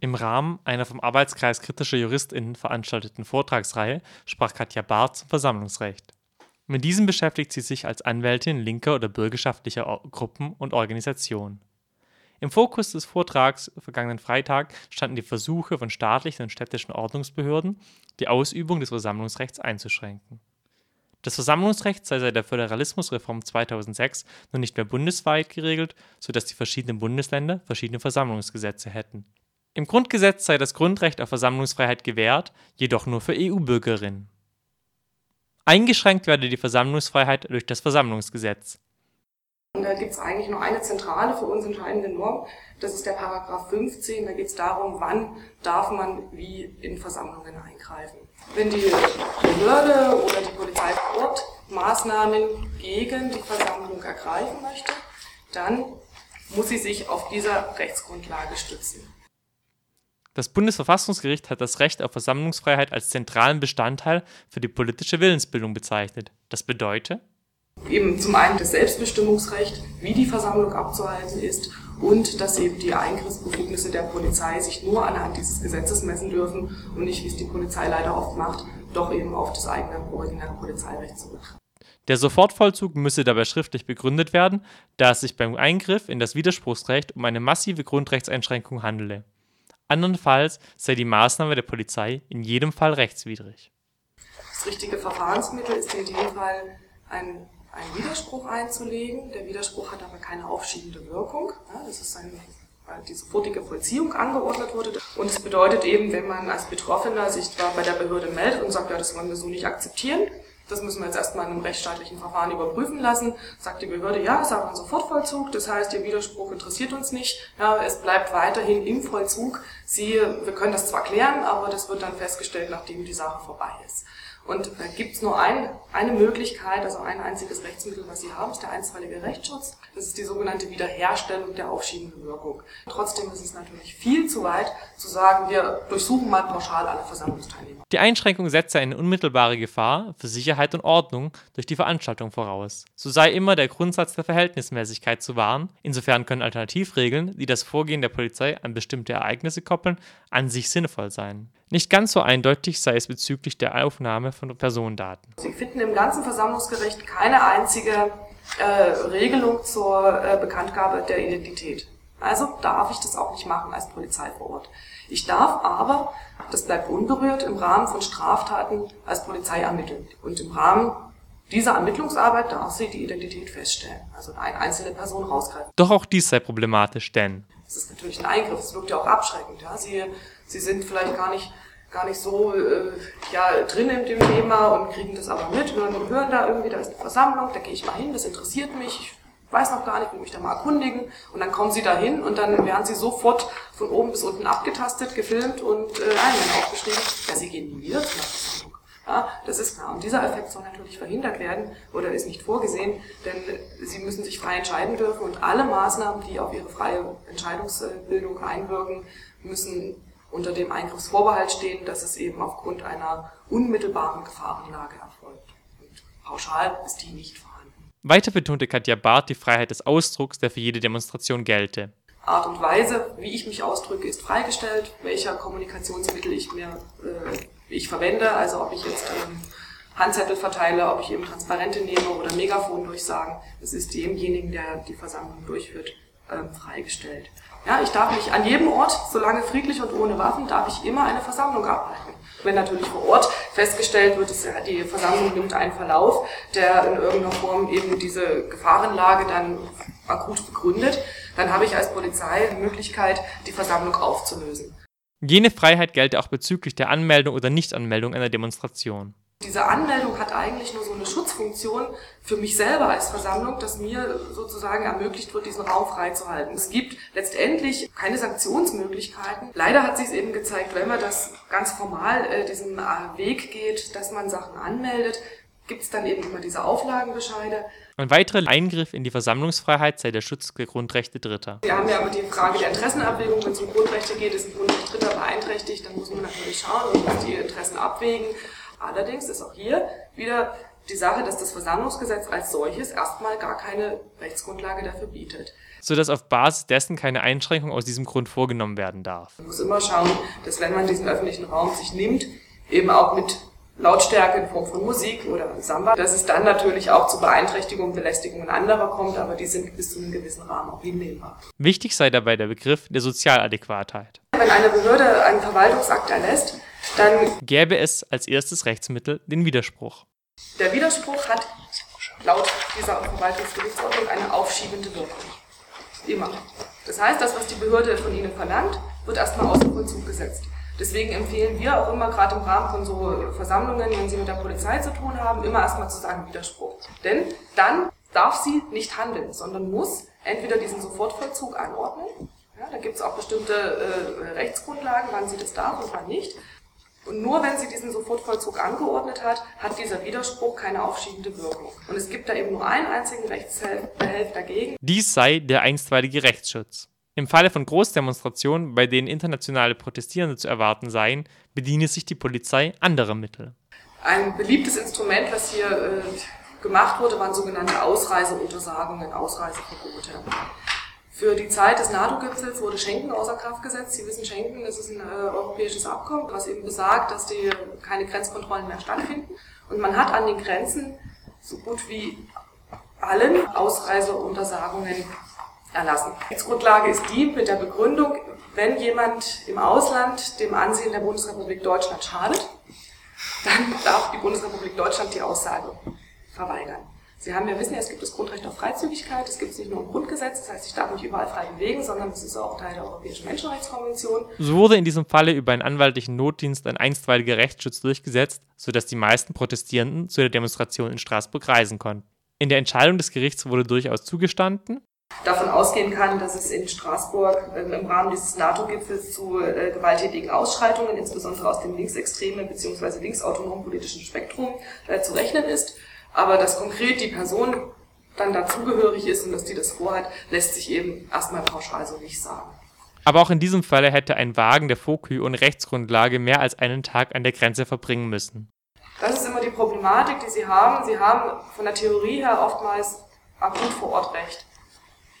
Im Rahmen einer vom Arbeitskreis kritischer JuristInnen veranstalteten Vortragsreihe sprach Katja Barth zum Versammlungsrecht. Mit diesem beschäftigt sie sich als Anwältin linker oder bürgerschaftlicher Gruppen und Organisationen. Im Fokus des Vortrags vergangenen Freitag standen die Versuche von staatlichen und städtischen Ordnungsbehörden, die Ausübung des Versammlungsrechts einzuschränken. Das Versammlungsrecht sei seit der Föderalismusreform 2006 noch nicht mehr bundesweit geregelt, sodass die verschiedenen Bundesländer verschiedene Versammlungsgesetze hätten. Im Grundgesetz sei das Grundrecht auf Versammlungsfreiheit gewährt, jedoch nur für EU-Bürgerinnen. Eingeschränkt werde die Versammlungsfreiheit durch das Versammlungsgesetz. Und da gibt es eigentlich nur eine zentrale für uns entscheidende Norm, das ist der Paragraph 15, da geht es darum, wann darf man wie in Versammlungen eingreifen. Wenn die Behörde oder die Polizei vor Ort Maßnahmen gegen die Versammlung ergreifen möchte, dann muss sie sich auf dieser Rechtsgrundlage stützen. Das Bundesverfassungsgericht hat das Recht auf Versammlungsfreiheit als zentralen Bestandteil für die politische Willensbildung bezeichnet. Das bedeutet, eben zum einen das Selbstbestimmungsrecht, wie die Versammlung abzuhalten ist und dass eben die Eingriffsbefugnisse der Polizei sich nur anhand dieses Gesetzes messen dürfen und nicht, wie es die Polizei leider oft macht, doch eben auf das eigene originäre Polizeirecht zurück. Der Sofortvollzug müsse dabei schriftlich begründet werden, da es sich beim Eingriff in das Widerspruchsrecht um eine massive Grundrechtseinschränkung handele. Andernfalls sei die Maßnahme der Polizei in jedem Fall rechtswidrig. Das richtige Verfahrensmittel ist in dem Fall ein einen Widerspruch einzulegen. Der Widerspruch hat aber keine aufschiebende Wirkung. das ist ein, weil die sofortige Vollziehung angeordnet wurde. Und es bedeutet eben, wenn man als Betroffener sich zwar bei der Behörde meldet und sagt, ja, das wollen wir so nicht akzeptieren, das müssen wir jetzt erstmal in einem rechtsstaatlichen Verfahren überprüfen lassen. Sagt die Behörde, ja, es ist aber ein Sofortvollzug, das heißt, Ihr Widerspruch interessiert uns nicht. Ja, es bleibt weiterhin im Vollzug. Sie, wir können das zwar klären, aber das wird dann festgestellt, nachdem die Sache vorbei ist. Und da gibt es nur ein, eine Möglichkeit, also ein einziges Rechtsmittel, was Sie haben, ist der einstweilige Rechtsschutz. Das ist die sogenannte Wiederherstellung der aufschiebenden Wirkung. Trotzdem ist es natürlich viel zu weit zu sagen, wir durchsuchen mal pauschal alle Versammlungsteilnehmer. Die Einschränkung setze eine unmittelbare Gefahr für Sicherheit und Ordnung durch die Veranstaltung voraus. So sei immer der Grundsatz der Verhältnismäßigkeit zu wahren. Insofern können Alternativregeln, die das Vorgehen der Polizei an bestimmte Ereignisse koppeln, an sich sinnvoll sein. Nicht ganz so eindeutig sei es bezüglich der Aufnahme von Personendaten. Sie finden im ganzen Versammlungsgericht keine einzige äh, Regelung zur äh, Bekanntgabe der Identität. Also darf ich das auch nicht machen als Polizei vor Ort. Ich darf aber, das bleibt unberührt, im Rahmen von Straftaten als Polizei ermitteln. Und im Rahmen dieser Ermittlungsarbeit darf sie die Identität feststellen, also eine einzelne Person rausgreifen. Doch auch dies sei problematisch, denn das ist natürlich ein Eingriff, es wirkt ja auch abschreckend. Ja? Sie, sie sind vielleicht gar nicht, gar nicht so äh, ja, drin in dem Thema und kriegen das aber mit, hören, hören da irgendwie, da ist eine Versammlung, da gehe ich mal hin, das interessiert mich, ich weiß noch gar nicht, will mich da mal erkundigen. Und dann kommen sie da hin und dann werden sie sofort von oben bis unten abgetastet, gefilmt und äh, Einwände aufgeschrieben. Ja, sie gehen nie wieder zu einer Versammlung. Ja, das ist klar. Und dieser Effekt soll natürlich verhindert werden oder ist nicht vorgesehen, denn sie müssen sich frei entscheiden dürfen und alle Maßnahmen, die auf ihre freie Entscheidungsbildung einwirken, müssen unter dem Eingriffsvorbehalt stehen, dass es eben aufgrund einer unmittelbaren Gefahrenlage erfolgt. Und pauschal ist die nicht vorhanden. Weiter betonte Katja Barth die Freiheit des Ausdrucks, der für jede Demonstration gelte. Art und Weise, wie ich mich ausdrücke, ist freigestellt. Welcher Kommunikationsmittel ich mir äh, ich verwende, also ob ich jetzt ähm, Handzettel verteile, ob ich eben Transparente nehme oder Megafon durchsagen, das ist demjenigen, der die Versammlung durchführt, ähm, freigestellt. Ja, ich darf mich an jedem Ort, solange friedlich und ohne Waffen, darf ich immer eine Versammlung abhalten. Wenn natürlich vor Ort festgestellt wird, dass die Versammlung nimmt einen Verlauf, der in irgendeiner Form eben diese Gefahrenlage dann akut begründet, dann habe ich als Polizei die Möglichkeit, die Versammlung aufzulösen. Jene Freiheit gelte auch bezüglich der Anmeldung oder Nichtanmeldung einer Demonstration. Diese Anmeldung hat eigentlich nur so eine Schutzfunktion für mich selber als Versammlung, dass mir sozusagen ermöglicht wird, diesen Raum freizuhalten. Es gibt letztendlich keine Sanktionsmöglichkeiten. Leider hat sich es eben gezeigt, wenn man das ganz formal äh, diesen äh, Weg geht, dass man Sachen anmeldet, gibt es dann eben immer diese Auflagenbescheide. Ein weiterer Eingriff in die Versammlungsfreiheit sei der Schutz der Grundrechte Dritter. Wir haben ja aber die Frage der Interessenabwägung. Wenn es um Grundrechte geht, ist ein Grundrecht Dritter beeinträchtigt, dann muss man natürlich schauen und muss die Interessen abwägen. Allerdings ist auch hier wieder die Sache, dass das Versammlungsgesetz als solches erstmal gar keine Rechtsgrundlage dafür bietet. Sodass auf Basis dessen keine Einschränkung aus diesem Grund vorgenommen werden darf. Man muss immer schauen, dass wenn man diesen öffentlichen Raum sich nimmt, eben auch mit Lautstärke in Form von Musik oder Samba, dass es dann natürlich auch zu Beeinträchtigungen, Belästigungen anderer kommt, aber die sind bis zu einem gewissen Rahmen auch hinnehmbar. Wichtig sei dabei der Begriff der Sozialadäquatheit. Wenn eine Behörde einen Verwaltungsakt erlässt, dann gäbe es als erstes Rechtsmittel den Widerspruch. Der Widerspruch hat laut dieser Verwaltungsgerichtsordnung eine aufschiebende Wirkung. Immer. Das heißt, das, was die Behörde von Ihnen verlangt, wird erstmal außer Vollzug gesetzt. Deswegen empfehlen wir auch immer, gerade im Rahmen von so Versammlungen, wenn Sie mit der Polizei zu tun haben, immer erstmal zu sagen Widerspruch. Denn dann darf sie nicht handeln, sondern muss entweder diesen Sofortvollzug anordnen. Ja, da gibt es auch bestimmte äh, Rechtsgrundlagen, wann sie das darf und wann nicht. Und nur wenn sie diesen Sofortvollzug angeordnet hat, hat dieser Widerspruch keine aufschiebende Wirkung. Und es gibt da eben nur einen einzigen Rechtsbehelf dagegen. Dies sei der einstweilige Rechtsschutz. Im Falle von Großdemonstrationen, bei denen internationale Protestierende zu erwarten seien, bediene sich die Polizei anderer Mittel. Ein beliebtes Instrument, was hier äh, gemacht wurde, waren sogenannte Ausreiseuntersagungen, Ausreiseverbote. Für die Zeit des NATO-Gipfels wurde Schengen außer Kraft gesetzt. Sie wissen, Schengen, das ist ein äh, europäisches Abkommen, was eben besagt, dass die keine Grenzkontrollen mehr stattfinden. Und man hat an den Grenzen so gut wie allen Ausreiseuntersagungen erlassen. Rechtsgrundlage ist die mit der Begründung, wenn jemand im Ausland dem Ansehen der Bundesrepublik Deutschland schadet, dann darf die Bundesrepublik Deutschland die Aussage verweigern. Sie haben ja wissen, es gibt das Grundrecht auf Freizügigkeit, es gibt es nicht nur im Grundgesetz, das heißt, ich darf mich überall frei bewegen, sondern es ist auch Teil der Europäischen Menschenrechtskonvention. So wurde in diesem Falle über einen anwaltlichen Notdienst ein einstweiliger Rechtsschutz durchgesetzt, sodass die meisten Protestierenden zu der Demonstration in Straßburg reisen konnten. In der Entscheidung des Gerichts wurde durchaus zugestanden, davon ausgehen kann, dass es in Straßburg äh, im Rahmen dieses NATO-Gipfels zu äh, gewalttätigen Ausschreitungen, insbesondere aus dem linksextremen bzw. linksautonomen politischen Spektrum, äh, zu rechnen ist. Aber dass konkret die Person dann dazugehörig ist und dass die das vorhat, lässt sich eben erstmal pauschal so nicht sagen. Aber auch in diesem Falle hätte ein Wagen der FOKÜ ohne Rechtsgrundlage mehr als einen Tag an der Grenze verbringen müssen. Das ist immer die Problematik, die Sie haben. Sie haben von der Theorie her oftmals akut vor Ort Recht.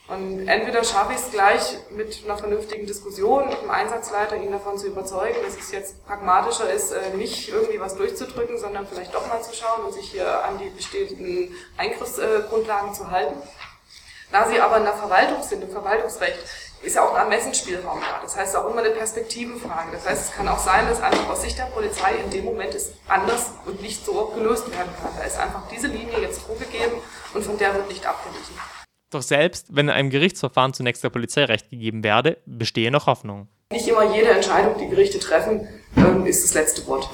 Und entweder schaffe ich es gleich mit einer vernünftigen Diskussion mit dem Einsatzleiter, ihn davon zu überzeugen, dass es jetzt pragmatischer ist, äh, nicht irgendwie was durchzudrücken, sondern vielleicht doch mal zu schauen und sich hier an die bestehenden Eingriffsgrundlagen zu halten. Da sie aber in der Verwaltung sind, im Verwaltungsrecht, ist ja auch ein Ermessensspielraum da. Das heißt auch immer eine Perspektivenfrage. Das heißt, es kann auch sein, dass einfach aus Sicht der Polizei in dem Moment es anders und nicht so gelöst werden kann. Da ist einfach diese Linie jetzt vorgegeben und von der wird nicht abgewichen. Doch selbst wenn in einem Gerichtsverfahren zunächst der Polizei Recht gegeben werde, bestehe noch Hoffnung. Nicht immer jede Entscheidung, die Gerichte treffen, ähm, ist das letzte Wort.